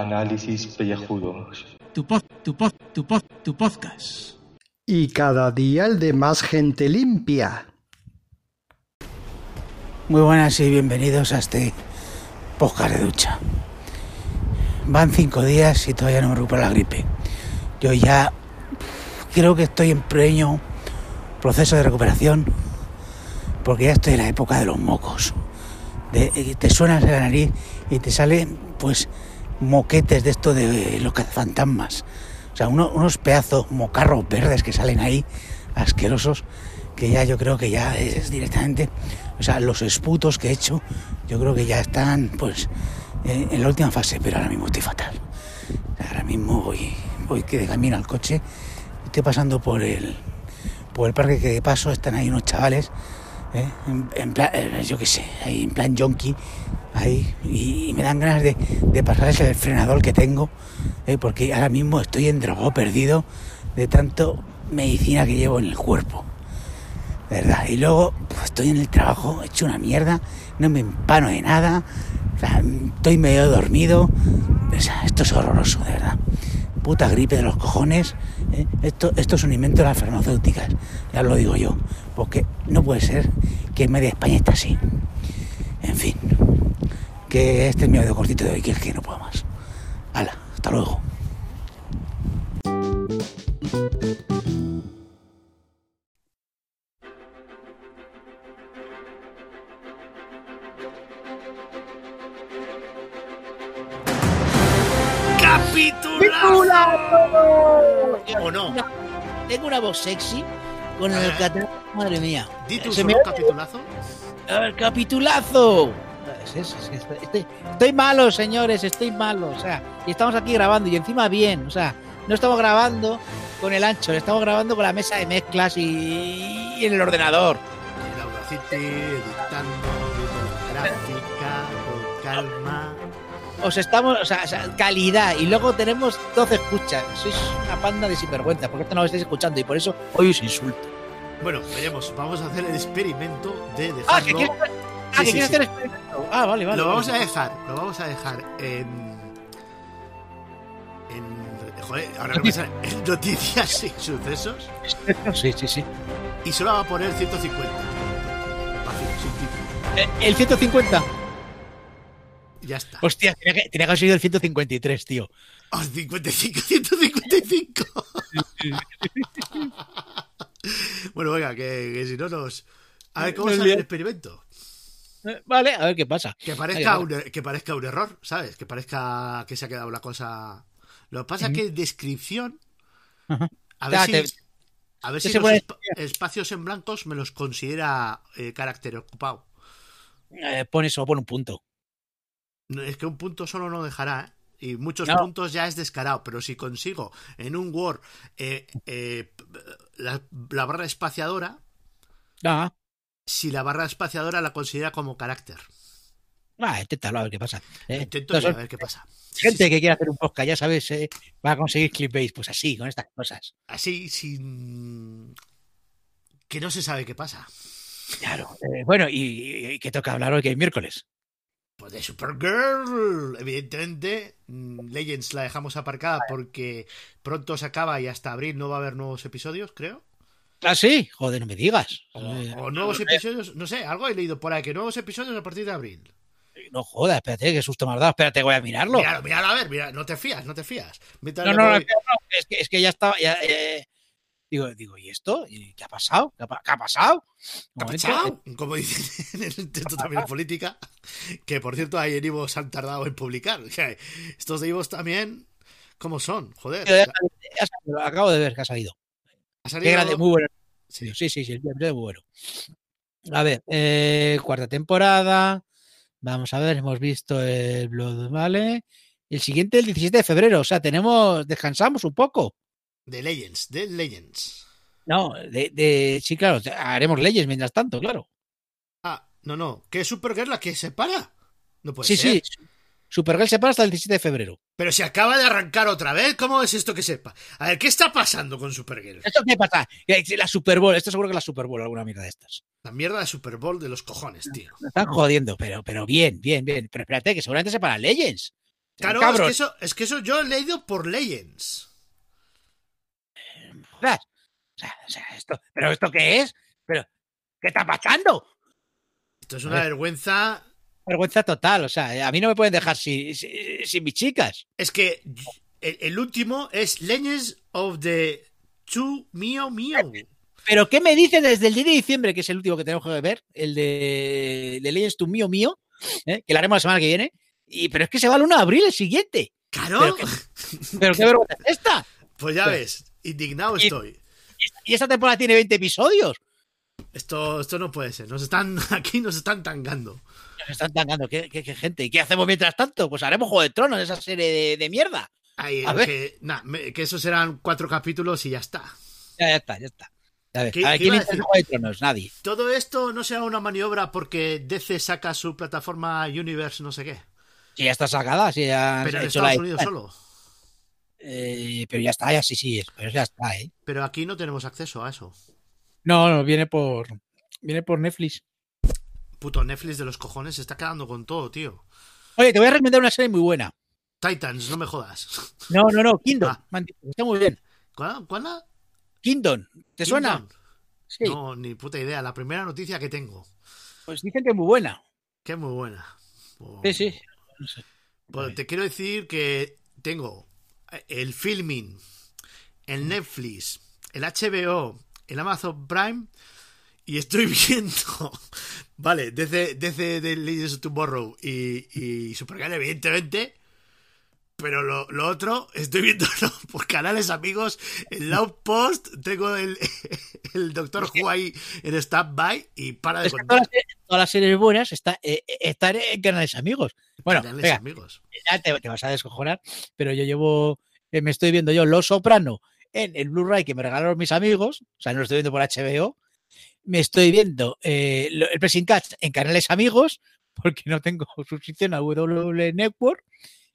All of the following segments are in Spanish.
Análisis pellejudos. Tu pod, tu pod, tu pod, tu podcast. Y cada día el de más gente limpia. Muy buenas y bienvenidos a este podcast de ducha. Van cinco días y todavía no me recupero la gripe. Yo ya creo que estoy en pleno proceso de recuperación porque ya estoy en la época de los mocos. De, eh, te suenas la nariz y te salen pues moquetes de esto de los fantasmas. O sea, uno- unos pedazos mocarros verdes que salen ahí, asquerosos, que ya yo creo que ya es directamente, o sea, los esputos que he hecho, yo creo que ya están pues en, la última fase, pero ahora mismo estoy fatal. Ahora mismo voy, voy que de camino al coche, estoy pasando por el, por el parque que de paso están ahí unos chavales, ¿eh? en, plan, eh, yo qué sé, en plan yonki, ahí, y, me dan ganas de, de pasarles el frenador que tengo, ¿eh? porque ahora mismo estoy en drogado perdido de tanto medicina que llevo en el cuerpo. Verdad. Y luego pues, estoy en el trabajo, hecho una mierda, no me empano de nada, estoy medio dormido. Esto es horroroso, de verdad. Puta gripe de los cojones. Esto, esto es un invento de las farmacéuticas, ya lo digo yo. Porque no puede ser que en media España esté así. En fin, que este es mi audio cortito de hoy, que es que no puedo más. Hala, hasta luego. ¿O no? Tengo una voz sexy con el catalán. Madre mía. Di tú Se solo me- un capitulazo. Ver, capitulazo. Es eso, es que estoy, estoy- estoy malo, señores, estoy malo. O sea, y estamos aquí grabando y encima bien. O sea, no estamos grabando con el ancho, estamos grabando con la mesa de mezclas y, y en el ordenador. El Audacity, editando, gráfica, con calma. Os estamos, o sea, o sea, calidad. Y luego tenemos 12 escuchas. Sois una panda de sinvergüenza, porque esto no lo estáis escuchando y por eso hoy os insulto. Bueno, veremos. Vamos a hacer el experimento de Ah, que dejarlo. quieres, ah, Sí, que sí, sí. hacer experimento. Ah, vale, vale. lo vamos a vale. dejar, lo vamos a dejar en. En. Joder, ahora no me sale. En noticias y sucesos. Sí, sí, sí. Y solo va a poner 150. Fácil, sin título. Eh, El 150. Ya está. Hostia, tenía que, tenía que haber sido el 153, tío. Oh, 55, 155. bueno, venga, que, que si no nos. A ver, ¿cómo sale el experimento? Eh, Vale, a ver qué pasa. Que parezca, un, er- que parezca un error, ¿sabes? Que parezca que se ha quedado la cosa. Lo que pasa es que descripción. A ver si. A ver si los espacios en blancos me los considera eh, carácter ocupado. eh, pon eso, pon un punto. Es que un punto solo no dejará, ¿eh? Y muchos No. puntos ya es descarado, pero si consigo en un Word eh, eh, la, la barra espaciadora, Ah, si la barra espaciadora la considera como carácter. ah, inténtalo a ver qué pasa. Eh, Intento estos a ver qué pasa. gente que quiere hacer un podcast, ya sabes, eh, va a conseguir clickbait, pues así, con estas cosas. Así, sin. que no se sabe qué pasa. Claro. eh, bueno, y, y que toca hablar hoy que es miércoles. Pues de Supergirl, evidentemente. mm, Legends la dejamos aparcada porque pronto se acaba y hasta abril no va a haber nuevos episodios, creo. Ah, sí, joder, no me digas. O, Eh, o nuevos episodios, no sé, algo he leído por ahí, que nuevos episodios a partir de abril. no jodas, espérate, qué susto me has dado. Espérate, voy a mirarlo. Míralo, míralo, a ver, mira, no te fías, no te fías. Mientras No, no, no, voy- no, es, que, es que ya estaba. Ya, eh, digo, digo, ¿y esto? ¿Y ¿Qué ha pasado? ¿Qué ha, pa- qué ha pasado? Eh. Como dicen en el texto también en política, que por cierto ahí en Ivos han tardado en publicar. Estos de Ivos también, ¿cómo son? Joder, ya ya acabo de ver que ha salido. ha Qué salido... grande, muy bueno. Sí. Sí, sí, sí, el es muy bueno. A ver, eh, cuarta temporada. Vamos a ver, hemos visto el Blood, ¿vale? El siguiente el 17 de febrero, o sea, tenemos, descansamos un poco. De Legends, de Legends. No, de, de sí, claro, haremos leyes mientras tanto, claro. Ah, no, no, que es Supergirl la que se para. No puede sí, ser. sí, Supergirl se para hasta el 17 de febrero. Pero se acaba de arrancar otra vez. ¿Cómo es esto que sepa? A ver, ¿qué está pasando con Supergirl? ¿Esto qué pasa? La Super Bowl, esto seguro que la Super Bowl, alguna mierda de estas. La mierda de Super Bowl de los cojones, tío. Me están jodiendo, pero, pero bien, bien, bien. Pero espérate, que seguramente se para Legends. Claro, es que, eso, es que eso yo he leído por Legends. O sea, esto, ¿Pero esto qué es? ¿Pero qué está pasando? Esto es una vergüenza. Vergüenza total. O sea, a mí no me pueden dejar sin, sin, mis chicas. Es que el, último es Legends of the Two Mio Mio. ¿Pero qué me dice desde el 10 de diciembre, que es el último que tenemos que ver? El de, de Legends to Mio Mio, ¿eh? que lo haremos la semana que viene. Y, pero es que se va el 1 de abril el siguiente. ¡Claro! ¿Pero qué, vergüenza es esta? Pues ya ves, indignado estoy. Y esta temporada tiene 20 episodios. Esto, esto no puede ser. Nos están, aquí nos están tangando. Nos están tangando. ¿Qué, gente? ¿Y qué hacemos mientras tanto? Pues haremos Juego de Tronos, esa serie de, mierda. Que, que esos serán cuatro capítulos y ya está. Ya, ya está, ya está. A ver, ¿quién Juego de Tronos? Nadie. Todo esto no será una maniobra porque DC saca su plataforma Universe, no sé qué. Sí, ya está sacada, sí, ya Pero en Estados Unidos solo. Eh, pero ya está, ya sí, sí, pero ya está, ¿eh? Pero aquí no tenemos acceso a eso. No, no, viene por. Viene por Netflix. Puto Netflix de los cojones se está quedando con todo, tío. Oye, te voy a recomendar una serie muy buena. Titans, no me jodas. No, no, no, Kingdom. Ah. Está muy bien. ¿Cuál? ¿Cuál? Kingdom. ¿Te suena? No, ni puta idea. La primera noticia que tengo. Pues dicen que es muy buena. Que es muy buena. Sí, sí. Pues te quiero decir que tengo el filming, el Netflix, el HBO, el Amazon Prime y estoy viendo, vale, desde, desde The Legends of Tomorrow y, y Supergirl, evidentemente, pero lo, lo, otro, estoy viendo por canales amigos, el Loud Post, tengo el, el Doctor Who ahí en stand-by y para de contar. Todas, las series buenas está, eh, eh, están en canales amigos. Bueno, canales amigos. Ya te, vas a descojonar, pero yo llevo, eh, me estoy viendo yo Los Soprano en el Blu-ray que me regalaron mis amigos, o sea, no lo estoy viendo por HBO. Me estoy viendo el Pressing Catch en canales amigos, porque no tengo suscripción a W Network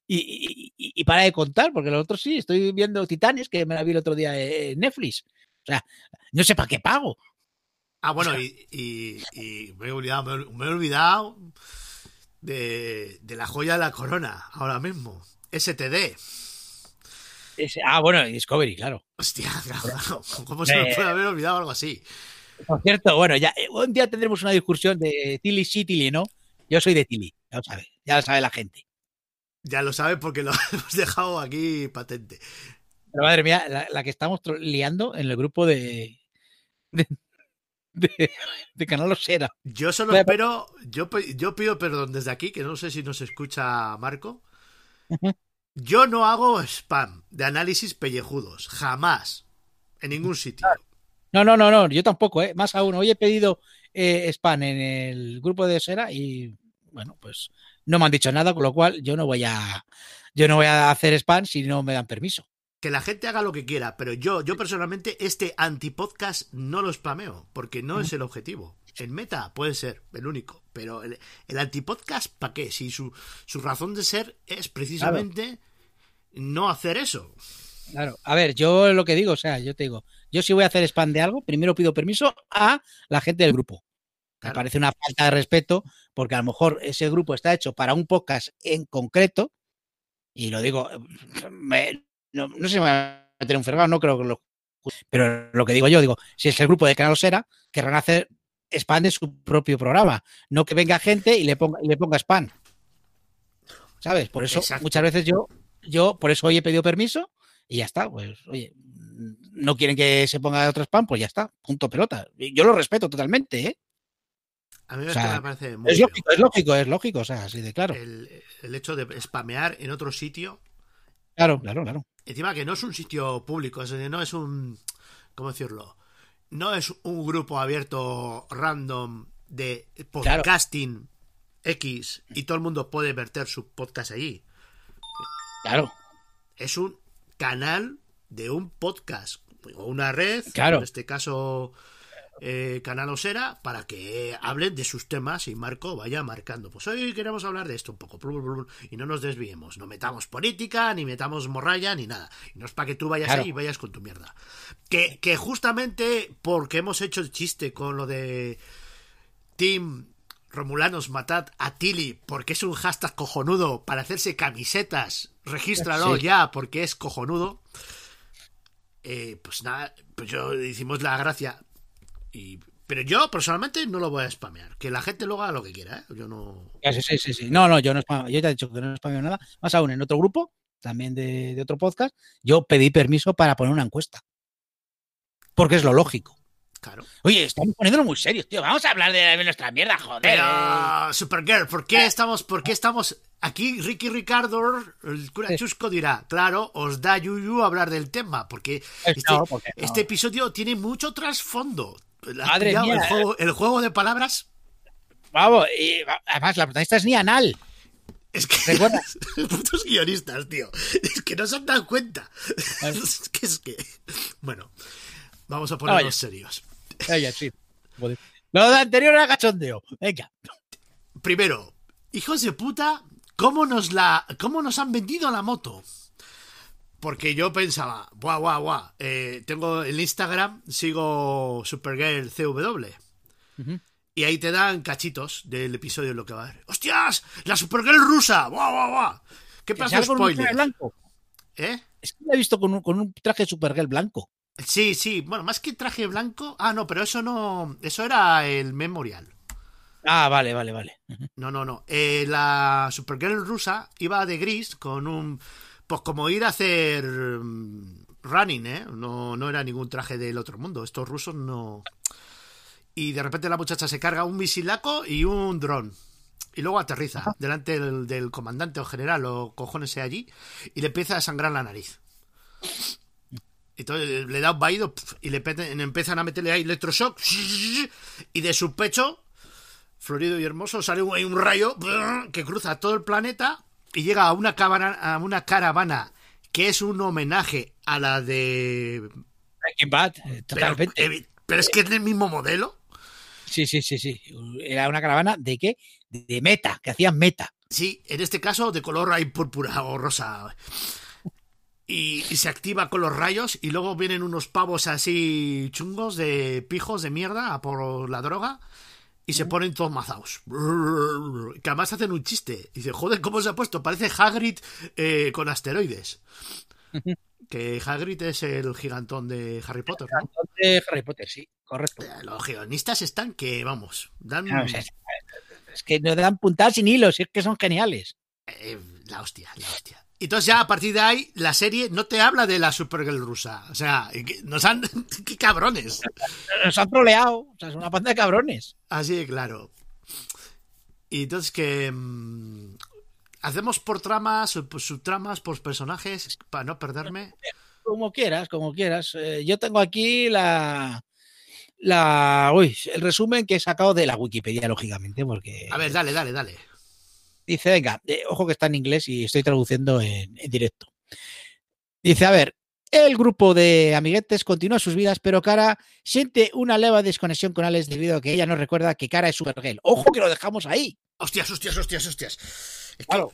y, para de contar, porque los otros sí, estoy viendo Titanes, que me la vi el otro día en Netflix. O sea, no sé para qué pago. Ah, bueno, y, me he olvidado, me he olvidado de, la joya de la corona, ahora mismo. STD. ah, bueno, Discovery, claro. Hostia, claro, ¿Cómo se me puede haber olvidado algo así? Por cierto, bueno, ya eh, un día tendremos una discusión de Tilly sí, Tilly no. Yo soy de Tilly, ya lo sabe, ya lo sabe la gente. Ya lo sabe porque lo hemos dejado aquí patente. Pero madre mía, la, que estamos liando en el grupo de. de, de, Canal Osera. Yo solo espero. Yo, yo pido perdón desde aquí, que no sé si nos escucha Marco. Yo no hago spam de análisis pellejudos. Jamás. En ningún sitio. No, no, no, no. Yo tampoco, ¿eh? Más aún. Hoy he pedido eh, spam en el grupo de Osera y. Bueno, pues no me han dicho nada, con lo cual yo no voy a yo no voy a hacer spam si no me dan permiso. Que la gente haga lo que quiera, pero yo, yo personalmente, este antipodcast no lo spameo, porque no es el objetivo. El meta puede ser el único, pero el, el antipodcast, ¿para qué? Si su, su, razón de ser es precisamente no hacer eso. Claro, a ver, yo lo que digo, o sea, yo te digo, yo si voy a hacer spam de algo, primero pido permiso a la gente del grupo. Me parece una falta de respeto porque a lo mejor ese grupo está hecho para un podcast en concreto y lo digo, no, sé si me va a meter un fregado, no creo que lo... Pero lo que digo yo, digo, si es el grupo de Canal Sera, querrán hacer spam de su propio programa, no que venga gente y le ponga, y le ponga spam. ¿Sabes? Por eso muchas veces yo, yo, por eso hoy he pedido permiso y ya está. Pues, oye, no quieren que se ponga otro spam, pues ya está, punto pelota. Yo lo respeto totalmente, ¿eh? A mí me parece muy es lógico, es lógico, es lógico, o sea, así de claro. El, hecho de spamear en otro sitio. Claro, claro, claro. Encima que no es un sitio público, es no es un. ¿Cómo decirlo? No es un grupo abierto random de podcasting X y todo el mundo puede verter su podcast allí. Claro. Es un canal de un podcast o una red, claro. en este caso eh, Canal Osera para que hablen de sus temas y Marco vaya marcando. Pues hoy queremos hablar de esto un poco y no nos desviemos, no metamos política, ni metamos morralla, ni nada. Y no es para que tú vayas ahí y vayas con tu mierda. Que, que justamente porque hemos hecho el chiste con lo de Team Romulanos, matad a Tilly porque es un hashtag cojonudo para hacerse camisetas. Regístralo Sí. ya porque es cojonudo. Eh, pues nada, pues yo hicimos la gracia. Y, pero yo personalmente no lo voy a spamear. Que la gente luego haga lo que quiera, ¿eh? Yo no. Sí, sí, sí. No, no, yo no spam- yo te he dicho que no spameo nada. Más aún, en otro grupo, también de, de otro podcast, yo pedí permiso para poner una encuesta. Porque es lo lógico. Claro. Oye, estamos poniéndolo muy serios, tío. Vamos a hablar de nuestra mierda, joder. eh. Pero, Supergirl, ¿por qué estamos, por qué estamos aquí? Ricky Ricardo, el cura Sí. Chusco dirá, claro, os da yuyu hablar del tema, porque Pues este, no, porque no. este episodio tiene mucho trasfondo. ¿Has Madre pillado mía, el, juego, el juego de palabras. Vamos, y además, la protagonista es ni anal. Es que Recuerda. los putos guionistas, tío. Es que no se han dado cuenta. Es que es que. Bueno, vamos a ponernos serios. Oye, sí. Lo de anterior era cachondeo. Venga. Primero, hijos de puta, ¿cómo nos la. cómo nos han vendido la moto? Porque yo pensaba, guau, guau, guau. eh, tengo el Instagram, sigo Supergirl CW. Y ahí te dan cachitos del episodio en lo que va a ver. ¡Hostias! ¡La Supergirl rusa! ¡Guau, guau, guau! ¿Qué pasa, con un traje blanco. ¿Eh? Es que la he visto con un, con un traje de Supergirl blanco. Sí, sí. Bueno, más que traje blanco. Ah, no, pero eso no. Eso era el memorial. Ah, vale, vale, vale. No, no, no. Eh, la Supergirl rusa iba de gris con un. Pues como ir a hacer. mm, Running, ¿eh? No, no era ningún traje del otro mundo. Estos rusos no. Y de repente la muchacha se carga un misilaco y un dron. Y luego aterriza delante del, del comandante o general o cojones sea allí. Y le empieza a sangrar la nariz. Entonces le da un vaído y le empiezan a meterle ahí electroshock. Y de su pecho florido y hermoso, sale un, rayo que cruza todo el planeta y llega a una, cabana- a una caravana que es un homenaje a la de... Breaking Bad, eh, Pero, totalmente. pero es que es del mismo modelo. Sí, sí, sí, sí. Era una caravana de qué? De meta, que hacían meta. Sí, en este caso de color ahí púrpura o rosa. Y, y se activa con los rayos y luego vienen unos pavos así chungos de pijos de mierda a por la droga y se ponen todos mazaos. Que además hacen un chiste. Y dice, joder, ¿cómo se ha puesto? Parece Hagrid eh, con asteroides. Que Hagrid es el gigantón de Harry Potter, ¿no? De Harry Potter, sí, correcto. Eh, Los guionistas están que, vamos, dan No, o sea, es, es que no dan puntadas sin hilos, es que son geniales. eh, la hostia, la hostia. Entonces ya a partir de ahí la serie no te habla de la Supergirl rusa. O sea, nos han... ¡Qué cabrones! Nos han troleado, o sea, es una panda de cabrones. Así de claro. Y entonces que... mm, Hacemos por tramas, sub- subtramas, por personajes, para no perderme. Como quieras, como quieras. Eh, yo tengo aquí la. La. Uy, el resumen que he sacado de la Wikipedia, lógicamente, porque. A ver, dale, dale, dale. Dice, venga, eh, ojo que está en inglés y estoy traduciendo en, en directo. Dice, a ver, el grupo de amiguetes continúa sus vidas, pero Cara siente una leve desconexión con Alex debido a que ella no recuerda que Cara es Supergirl. Ojo que lo dejamos ahí. Hostias, hostias, hostias, hostias. Es que, Claro,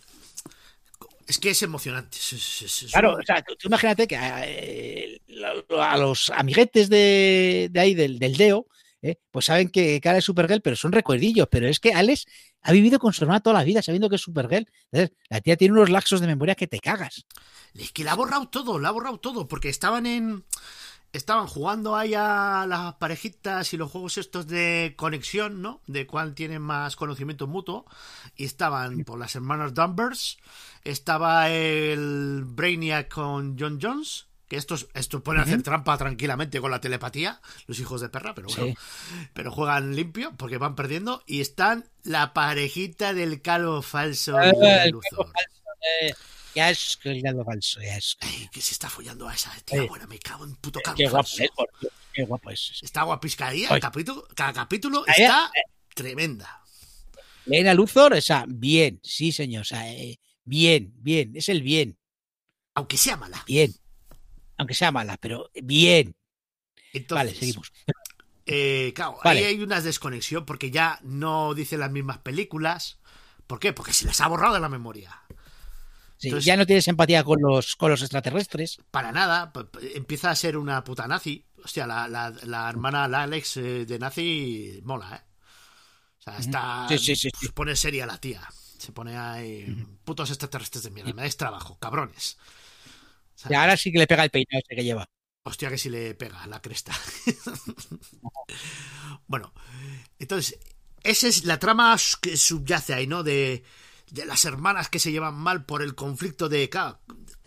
es, que es emocionante. Es- es- claro, o sea, tú, tú imagínate que eh, lo- a los amiguetes de, de ahí, del, del Deo, eh, pues saben que Cara es Supergirl, pero son recuerdillos. Pero es que Alex ha vivido con su hermana toda la vida sabiendo que es Supergirl. La tía tiene unos laxos de memoria que te cagas. Es que la ha borrado todo, la ha borrado todo, porque estaban en. Estaban jugando ahí a las parejitas y los juegos estos de conexión, ¿no? De cuál tienen más conocimiento mutuo. Y estaban por las hermanas Danvers. Estaba el Brainiac con John Jones. Que estos, estos pueden hacer trampa tranquilamente con la telepatía, los hijos de perra, pero bueno. Pero juegan limpio porque van perdiendo. Y están la parejita del calvo falso. Eh, de el Luthor. Eh, ya es que el gato falso, ya es. Ay, que se está follando a esa tía Oye. buena, me cago en puto calvo Qué guapo falso. es, por Dios, qué guapo es. Está guapisca ahí, Oye. el capítulo, cada capítulo está tremenda. Lena Luthor, o sea, bien, sí, señor, o sea, eh, bien, bien, es el bien, Aunque sea mala. bien. Aunque sea mala, pero bien. Entonces, vale, seguimos. eh, claro, Vale. ahí hay una desconexión porque ya no dice las mismas películas. ¿Por qué? Porque se les ha borrado de la memoria. Sí, entonces- ya no tienes empatía con los, con los extraterrestres. Para nada, empieza a ser una puta nazi. Hostia, la, la, la hermana, la Alex eh, de nazi, mola, ¿eh? O sea, está. Sí, sí, sí, sí. Se pone seria la tía. Se pone ahí. Putos extraterrestres de mierda. Me dais trabajo, cabrones. Y ahora sí que le pega el peinado ese que lleva. Hostia, que si le pega la cresta. bueno, entonces, esa es la trama que subyace ahí, ¿no? De, de las hermanas que se llevan mal por el conflicto de.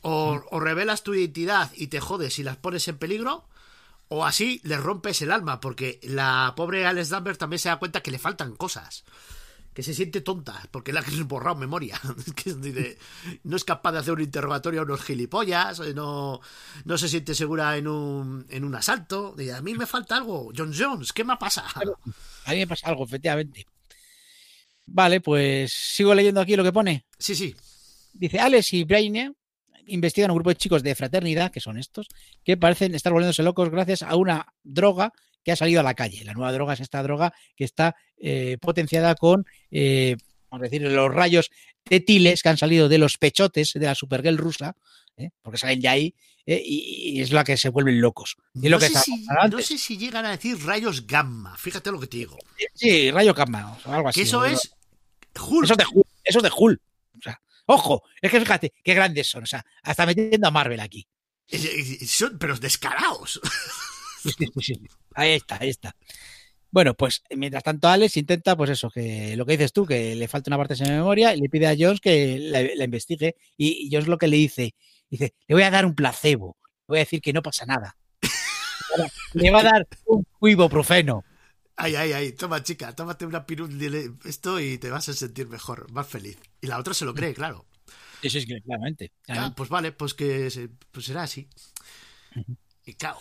o, o revelas tu identidad y te jodes y las pones en peligro, o así les rompes el alma, porque la pobre Alex Danvers también se da cuenta que le faltan cosas. Que se siente tonta, porque la que borrado memoria. No es capaz de hacer un interrogatorio a unos gilipollas, eh, no, no se siente segura en un, en un asalto. Dice, a mí me falta algo. John Jones, ¿qué me pasa? A mí me pasa algo, efectivamente. Vale, pues sigo leyendo aquí lo que pone. Sí, sí. Dice, Alex y Braine investigan un grupo de chicos de fraternidad, que son estos, que parecen estar volviéndose locos gracias a una droga que ha salido a la calle. La nueva droga es esta droga que está eh, potenciada con, eh, vamos a decir, los rayos tetiles que han salido de los pechotes de la Supergirl rusa, ¿eh? porque salen ya ahí, y, y es la que se vuelven locos. Y es lo No que sé, si, pasando no antes. sé si llegan a decir rayos gamma. Fíjate lo que te digo. Sí, rayo gamma, o algo así. Que eso es Hulk. Eso es de Hulk. Eso es de. O sea, ojo, es que fíjate qué grandes son. O sea, hasta metiendo a Marvel aquí. Son, pero descarados. Ahí está, ahí está. Bueno, pues mientras tanto Alex intenta, pues eso, que lo que dices tú, que le falta una parte de memoria y le pide a Jones que la, la investigue y, y Jones lo que le dice, dice, le voy a dar un placebo, le voy a decir que no pasa nada. le va a dar un ibuprofeno. Ay, ay, ay, toma chica, tómate una pirul esto y te vas a sentir mejor, más feliz. Y la otra se lo cree, claro. Eso es que claramente. Ah, pues vale, pues que se- pues será así. Y claro.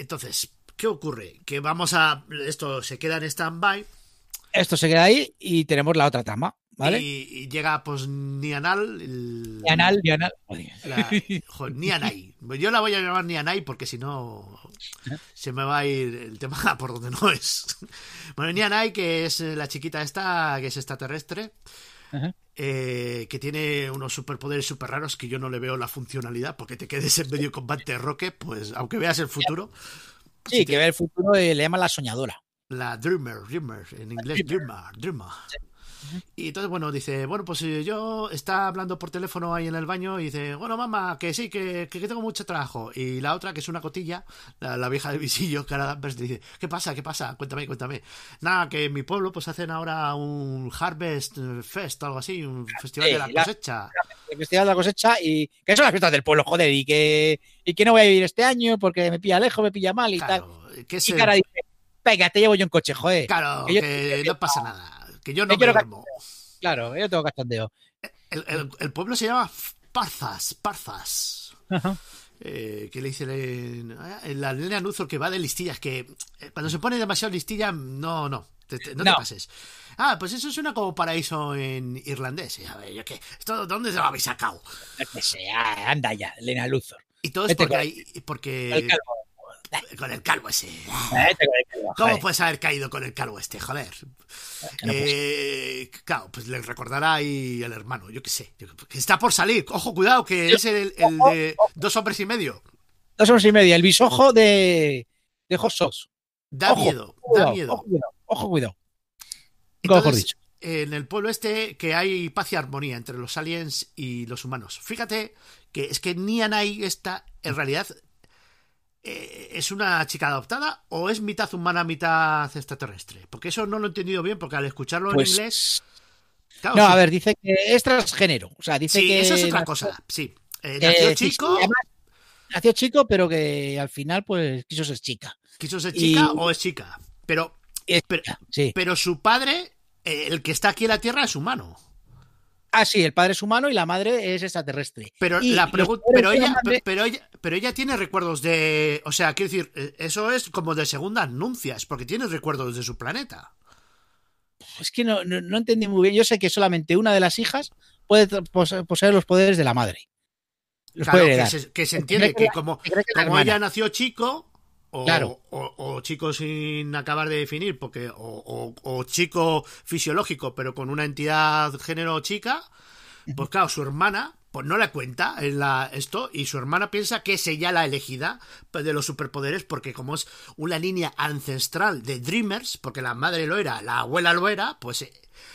Entonces, ¿qué ocurre? Que vamos a. Esto se queda en stand-by. Esto se queda ahí y tenemos la otra trama, ¿vale? Y, y llega, pues, Nianal. el- Dianal, Dianal. la- Nianai. Yo la voy a llamar Nianai porque si no. Se me va a ir el tema por donde no es. Bueno, Nianai, que es la chiquita esta, que es extraterrestre. Ajá. Eh, que tiene unos superpoderes super raros que yo no le veo la funcionalidad porque te quedes en medio combate Roque, pues aunque veas el futuro, Sí, que ve el futuro eh, le llaman la soñadora. la Dreamer, Dreamer, en inglés Dreamer, Dreamer. Y entonces, bueno, dice, bueno, pues eh, yo está hablando por teléfono ahí en el baño y dice, bueno, mamá, que sí, que, que tengo mucho trabajo. Y la otra, que es una cotilla, la, la vieja del visillo, Cara Danvers, dice, ¿qué pasa? ¿Qué pasa? Cuéntame, cuéntame. Nada, que en mi pueblo pues hacen ahora un Harvest Fest, algo así, un festival Sí, de la la- cosecha. El festival de la cosecha y que son las fiestas del pueblo, joder, y que, y que no voy a vivir este año porque me pilla lejos, me pilla mal y tal. Claro, que es Y el- cara dice, venga, te llevo yo en coche, joder. Claro, Que yo- que no pasa nada. Que yo no me duermo. Claro, yo tengo cachondeo. El, el- el pueblo se llama Parzas, Parzas. Eh, que le dice en- eh, la Elena Nuzor que va de listillas, que eh, cuando se pone demasiado listilla, no, no, te- te- no, te pases. Ah, pues eso suena como paraíso en irlandés. Y, A ver, yo qué, ¿esto dónde se lo habéis sacado? Yo sé, ah, anda ya, Elena Luthor. Y todo es Vete porque hay, porque. Con el calvo ese. Vete con el calvo, ¿Cómo joder. puedes haber caído con el calvo este? Joder. No Eh, claro, pues le recordará ahí el hermano, yo qué sé. Está por salir. Ojo, cuidado, que es el, el de dos hombres y medio. Dos horas y media, el bisojo de, de Hot Sauce. Da Ojo, miedo, da miedo. Ojo, cuidado, ojo, cuidado. Mejor dicho. en el pueblo este que hay paz y armonía entre los aliens y los humanos. Fíjate que es que Nianai esta en realidad eh, es una chica adoptada o es mitad humana, mitad extraterrestre. Porque eso no lo he entendido bien porque al escucharlo Pues, en inglés... claro, no, sí, a ver, dice que es transgénero. O sea, dice sí, que. eso es otra cosa. Sí. Eh, eh, nació sí, sí, chico, además, nació chico, pero que al final, pues, quiso ser chica. quiso ser y- chica o es chica. Pero, Es pero, chica, sí. pero su padre, eh, el que está aquí en la Tierra, es humano. Ah, sí, el padre es humano y la madre es extraterrestre. Pero Y la pregunta, pero ella, madre- pero ella, pero ella tiene recuerdos de, o sea, quiero decir, eh, eso es como de segunda anuncias, porque tiene recuerdos de su planeta. Es que no, no, no entendí muy bien. Yo sé que solamente una de las hijas puede poseer los poderes de la madre. Los Claro, que se, que se entiende que como, que como ella nació chico, o, Claro. o, o chico sin acabar de definir, porque, o, chico fisiológico, pero con una entidad género chica, pues claro, su hermana pues no le cuenta en la, esto y su hermana piensa que es ella la elegida de los superpoderes porque como es una línea ancestral de Dreamers, porque la madre lo era, la abuela lo era, pues eh,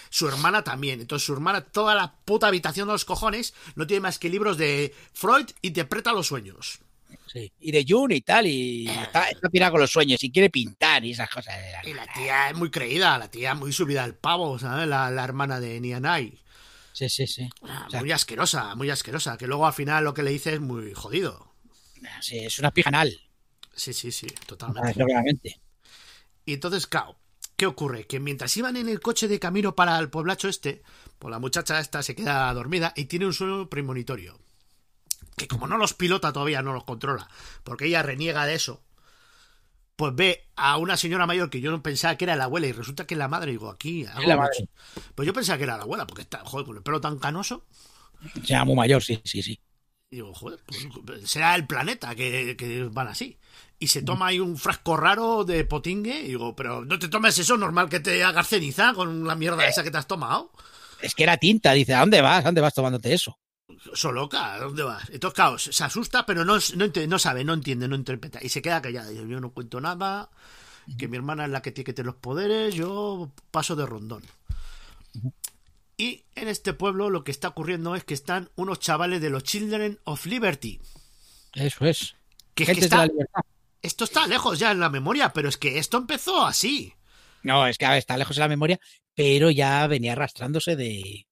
su hermana también. Entonces su hermana, toda la puta habitación de los cojones, no tiene más que libros de Freud, interpreta los sueños. Sí. Y de June y tal, y está, está pirada con los sueños y quiere pintar y esas cosas. Y la tía es muy creída, la tía muy subida al pavo, ¿sabes? La, la hermana de Nianai. Sí, sí, sí. Ah, O sea, muy asquerosa, muy asquerosa. Que luego al final lo que le dice es muy jodido. sí, es una pijanal, Sí, sí, sí, totalmente. obviamente. Y entonces, claro, ¿qué ocurre? Que mientras iban en el coche de camino para el pueblacho este, pues la muchacha esta se queda dormida y tiene un sueño premonitorio. Que como no los pilota todavía, no los controla, porque ella reniega de eso, pues ve a una señora mayor que yo no pensaba que era la abuela y resulta que es la madre. Digo, aquí... la madre. Pues yo pensaba que era la abuela, porque está, joder, con el pelo tan canoso. Se llama muy mayor, sí, sí, sí. Y digo, joder, pues será el planeta que, que van así. Y se toma ahí un frasco raro de potingue. Y digo, pero no te tomes eso, normal que te hagas ceniza con la mierda esa que te has tomado. Es que era tinta, dice, ¿a dónde vas? ¿A dónde vas tomándote eso? Eso loca, ¿a dónde vas? Entonces, claro, se asusta, pero no, no, no sabe, no entiende, no interpreta. Y se queda callada. Yo no cuento nada, que mi hermana es la que tiene que tener los poderes, yo paso de rondón. Y en este pueblo lo que está ocurriendo es que están unos chavales de los Children of Liberty. Eso es. Que es que está, de esto está lejos ya en la memoria, pero es que esto empezó así. No, es que a ver, está lejos de la memoria, pero ya venía arrastrándose de...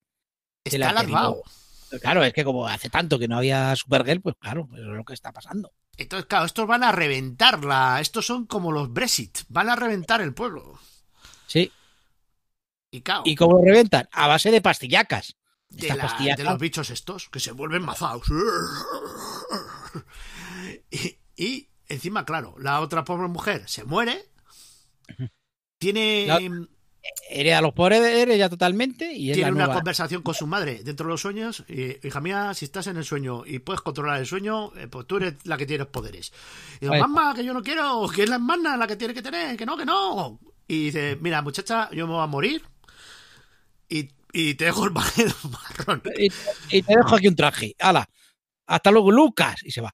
Está la. Claro, es que como hace tanto que no había Supergirl, pues claro, eso es lo que está pasando. Entonces, claro, estos van a reventarla. Estos son como los Brexit. Van a reventar el pueblo. Sí. Y claro, ¿Y cómo lo reventan? A base de pastillacas. de, la- pastillacas. de los bichos estos que se vuelven mazados. Y, y encima, claro, la otra pobre mujer se muere. Tiene, Hereda los poderes ya totalmente y tiene una nueva. conversación con su madre dentro de los sueños. Y, hija mía, si estás en el sueño y puedes controlar el sueño, eh, pues tú eres la que tienes poderes. Y digo, está. mamá, que yo no quiero, que es la hermana la que tiene que tener, que no, que no. Y dice, mira, muchacha, yo me voy a morir. Y, y te dejo el marrón. Y, y te dejo aquí un traje. ¡Hala! Hasta luego, Lucas. Y se va.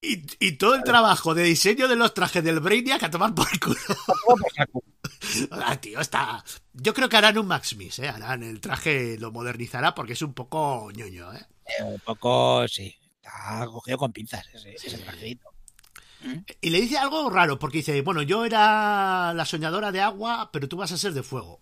Y, y todo el trabajo de diseño de los trajes del Brainiac a tomar por culo. Ah, tío, está. Yo creo que harán un Max Mix, ¿eh? Harán el traje, lo modernizará porque es un poco ñoño, ¿eh? Eh, un poco, sí. Está cogido con pinzas ese, ese trajecito. Y le dice algo raro, porque dice, bueno, yo era la soñadora de agua, pero tú vas a ser de fuego.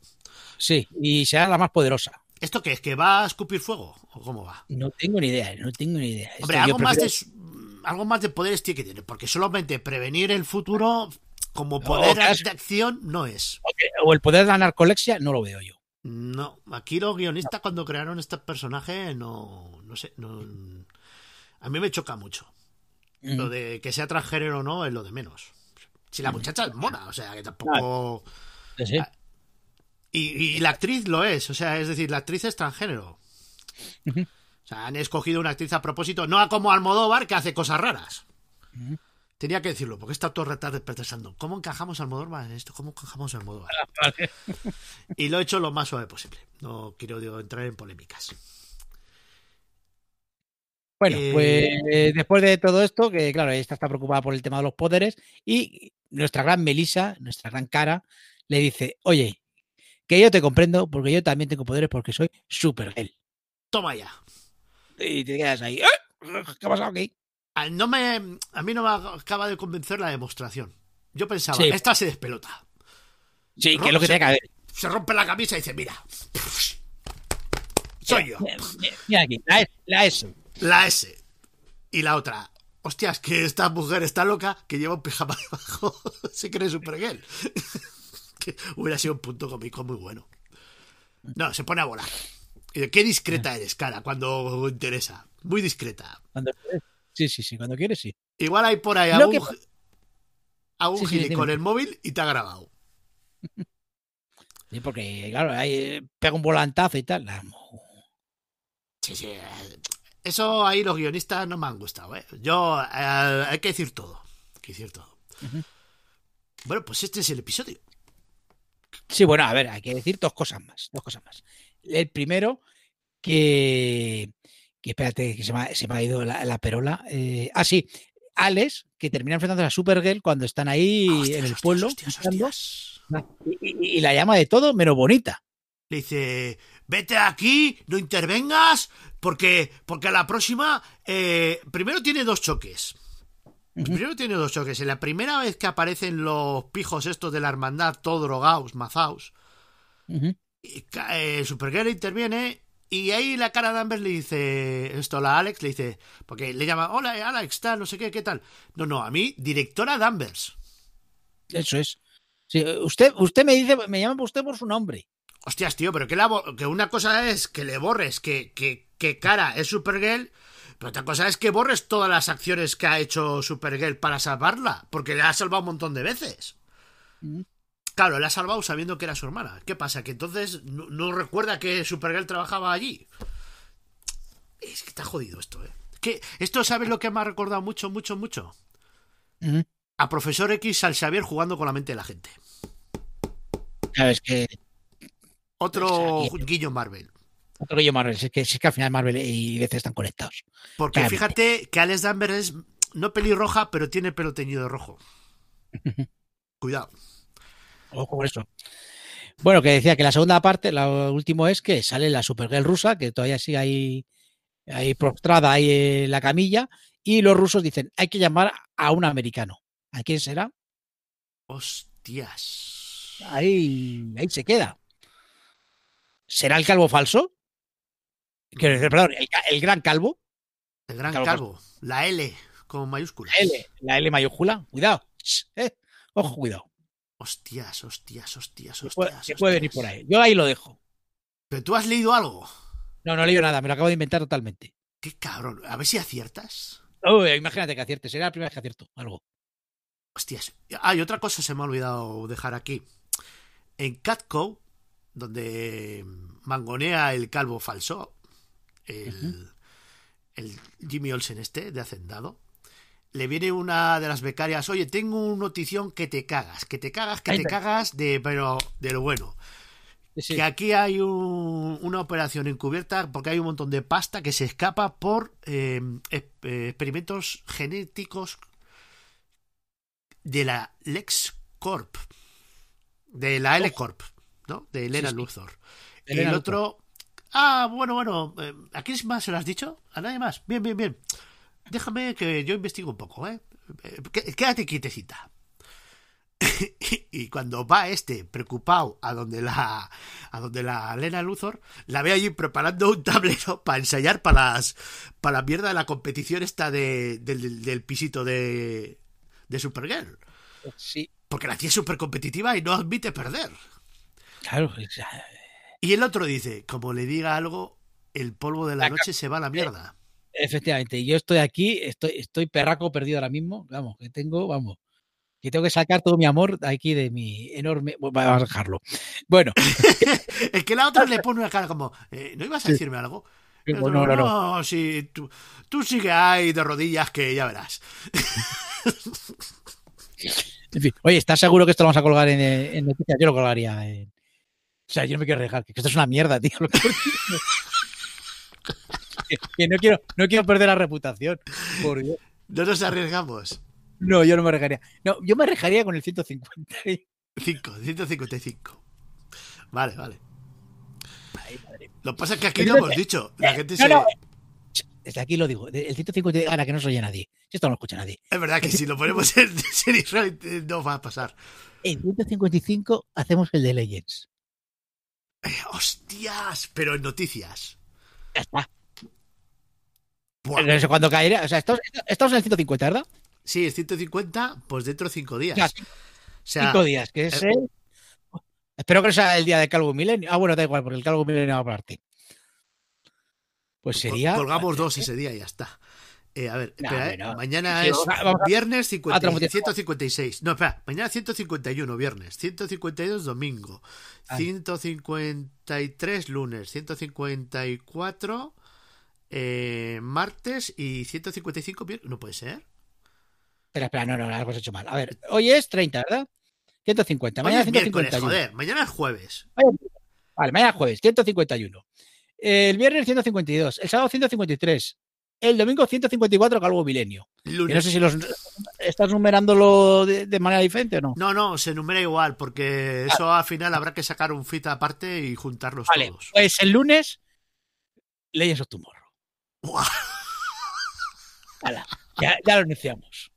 Sí, y será la más poderosa. ¿Esto qué es? ¿Que va a escupir fuego? ¿O cómo va? No tengo ni idea, no tengo ni idea. Hombre, Esto algo más, de, prefiero- su- algo más de poderes tiene que tener, porque solamente prevenir el futuro como poder de acción no es. O el poder de la narcolexia no lo veo yo. No, aquí los guionistas cuando crearon este personaje no, no sé, no, a mí me choca mucho. Mm. Lo de que sea transgénero o no es lo de menos. Si la muchacha es mona, o sea, que tampoco... Sí, sí. Y, y la actriz lo es, o sea, es decir, la actriz es transgénero. Ujú. O sea, han escogido una actriz a propósito, no a como Almodóvar, que hace cosas raras. Tenía que decirlo, porque está todo el rato pensando, ¿cómo encajamos a Almodóvar en esto? ¿Cómo encajamos Almodóvar? Vale. Y lo he hecho lo más suave posible. No quiero digo, entrar en polémicas. Bueno, Eh, pues eh, después de todo esto, que claro, esta está preocupada por el tema de los poderes, y nuestra gran Melissa, nuestra gran cara, le dice, oye, que yo te comprendo porque yo también tengo poderes porque soy Supergirl. Toma ya. Y te quedas ahí, "¿Eh? ¿qué ha pasado aquí? A, no me, a mí no me acaba de convencer la demostración. Yo pensaba, Sí. esta se despelota. Sí, que es lo que tiene que haber. Se rompe la camisa y dice, mira, soy yo. Mira, mira, mira aquí, la S, la S. La S. Y la otra. Hostias, que esta mujer está loca que lleva un pijama debajo. Se cree Supergirl. que hubiera sido un punto cómico muy bueno. No, se pone a volar. Qué discreta eres, cara, cuando interesa. Muy discreta. Cuando- Sí, sí, sí, cuando quieres, sí. Igual hay por ahí algún, que- algún Sí, gili con el móvil y te ha grabado. Sí, porque, claro, ahí eh, pega un volantazo y tal. Sí, sí. eh, Eso ahí los guionistas no me han gustado, ¿eh? Yo, eh, hay que decir todo. Hay que decir todo. Bueno, pues este es el episodio. Sí, bueno, a ver, hay que decir dos cosas más. Dos cosas más. El primero, que, que espérate, que se me ha, se me ha ido la, la perola. eh, ah, sí, Alex, que termina enfrentándose a Supergirl cuando están ahí Hostias, en el hostias, pueblo. hostias. Y, y- y la llama de todo menos bonita. Le dice, vete de aquí, no intervengas, porque, porque a la próxima, eh, primero tiene dos choques. Primero tiene dos choques. En la primera vez que aparecen los pijos estos de la hermandad, todo drogados, mazaos, eh, Supergirl interviene y ahí la cara de Amber le dice esto la Alex, le dice, porque le llama, hola Alex, tal, no sé qué, qué tal. No, no, a mí, directora de Ambers. Eso es. Sí, usted, usted me dice, me llama usted por su nombre. Hostias, tío, pero que, la que una cosa es que le borres que, que, que cara es Supergirl, pero otra cosa es que borres todas las acciones que ha hecho Supergirl para salvarla, porque le ha salvado un montón de veces. Mm. Claro, le ha salvado sabiendo que era su hermana. ¿Qué pasa? Que entonces no, no recuerda que Supergirl trabajaba allí. Es que está jodido esto, ¿eh? Que esto, ¿sabes lo que me ha recordado mucho, mucho, mucho? Ujú. A Profesor X al Xavier jugando con la mente de la gente. Sabes que Otro Xavier. guiño Marvel. otro yo Marvel, es que, es que al final Marvel y DC están conectados. Porque fíjate que Alex Danvers es no pelirroja, pero tiene pelo teñido de rojo. Cuidado. Ojo con eso. Bueno, que decía que la segunda parte, lo último es que sale la Supergirl rusa, que todavía sigue ahí, ahí prostrada ahí en la camilla, y los rusos dicen, hay que llamar a un americano. ¿A quién será? Hostias. Ahí, ahí se queda. ¿Será el calvo falso? Quiero decir, perdón, el, gran calvo. El gran Calvo. calvo. La L con mayúsculas. La L, la L mayúscula. Cuidado. Eh. Ojo, cuidado. Hostias, hostias, hostias, hostias. puede, puede venir por ahí. Yo ahí lo dejo. Pero tú has leído algo. No, no he leído nada, me lo acabo de inventar totalmente. Qué cabrón. A ver si aciertas. Uy, imagínate que acierte, será la primera vez que acierto algo. Hostias. Ah, y otra cosa se me ha olvidado dejar aquí. En Catco, donde mangonea el calvo falso, el, el Jimmy Olsen este, de Hacendado, le viene una de las becarias, oye, tengo una notición que te cagas, que te cagas, que te cagas, de pero de lo bueno. Sí. Que aquí hay un- una operación encubierta porque hay un montón de pasta que se escapa por eh, e- eh, experimentos genéticos de la LexCorp, de la L-Corp, ¿no? De Elena Sí, sí. Luthor. Elena el Luthor. otro, ah, bueno, bueno, eh, ¿a quién más se lo has dicho? ¿A nadie más? Bien, bien, bien. Déjame que yo investigo un poco, ¿eh? Eh, qué- Quédate quietecita. y cuando va este preocupado a donde la a donde la Elena Luthor la ve allí preparando un tablero para ensayar para las para la mierda de la competición esta de, del, del pisito de de Supergirl Sí, porque la tía es súper competitiva y no admite perder claro. y el otro dice como le diga algo el polvo de la La noche se va a la mierda Efectivamente, yo estoy aquí, estoy, estoy perraco perdido ahora mismo. Vamos, que tengo, vamos, que tengo que sacar todo mi amor aquí de mi enorme. Vamos a dejarlo. Bueno, es que la otra le pone una cara como eh, no ibas a decirme algo otro, no, no, no. sí, tú, tú sigue ahí de rodillas que ya verás En fin, oye, ¿estás seguro que esto lo vamos a colgar en, eh, en noticias? Yo lo colgaría en. O sea, yo no me quiero arriesgar, que esto es una mierda, tío. que- que, no quiero, no quiero perder la reputación. Por Dios. no nos arriesgamos No, yo no me arriesgaría. No, yo me arriesgaría con el 150. 5, 155 vale, vale Ay, madre. Lo que pasa es que aquí no- hemos dicho. La gente no, se. no. Desde aquí lo digo. El 150, ahora que no se oye nadie. Esto no lo escucha nadie. Es verdad que si lo ponemos en serie Israel, eh, no va a pasar. En 155 hacemos el de Legends. Eh, ¡Hostias! Pero en noticias. Ya está. No sé cuándo caerá. O sea, estamos, estamos en el 150, ¿verdad? Sí, es 150, pues dentro de 5 días. Ya, O sea, cinco días, que es eh, Espero que no sea el día de Calvo Milenio. Ah, bueno, da igual, porque el Calvo Milenio va a. Pues sería. colgamos dos ese día y ya está. Eh, a ver, No, espera, eh. no. mañana es viernes 50 Otro motivo. 156. No, espera, mañana 151 viernes, 152 domingo, Ay. 153 lunes, 154 eh, martes y 155 viernes. No puede ser. Espera, espera, no, no, algo has hecho mal. A ver, hoy es 30, ¿verdad? 150. Hoy Mañana es miércoles, 151. joder, mañana es jueves. Vale, mañana jueves, 151. El viernes 152, el sábado 153, el domingo 154 Calvo Milenio. Y no Lunes. sé si los estás numerándolo de, de manera diferente o no. No, no, se numera igual, porque eso al final habrá que sacar un fit aparte y juntarlos Vale, todos. pues el lunes, Legends of Tomorrow. Ya, ya lo iniciamos.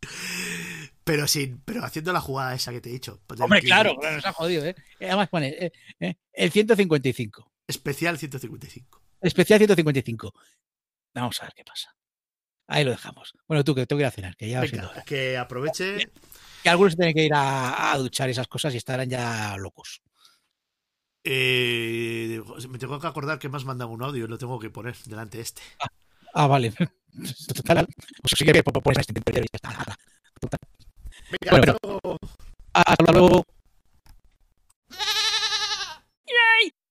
Pero sin, pero haciendo la jugada esa que te he dicho. Pues Hombre, claro, nos ha jodido, ¿eh? Además pone eh, eh, el 155. Especial 155. Especial 155. Vamos a ver qué pasa. Ahí lo dejamos. Bueno, tú que tengo que ir a cenar, que ya Venga, que aproveche. Que algunos tienen que ir a, a duchar esas cosas y estarán ya locos. Eh, me tengo que acordar que me has mandado un audio y lo tengo que poner delante de este. Ah, vale. Total, pues sí que pones este y ya está. Total. Venga, Bueno, hasta luego. Hasta luego.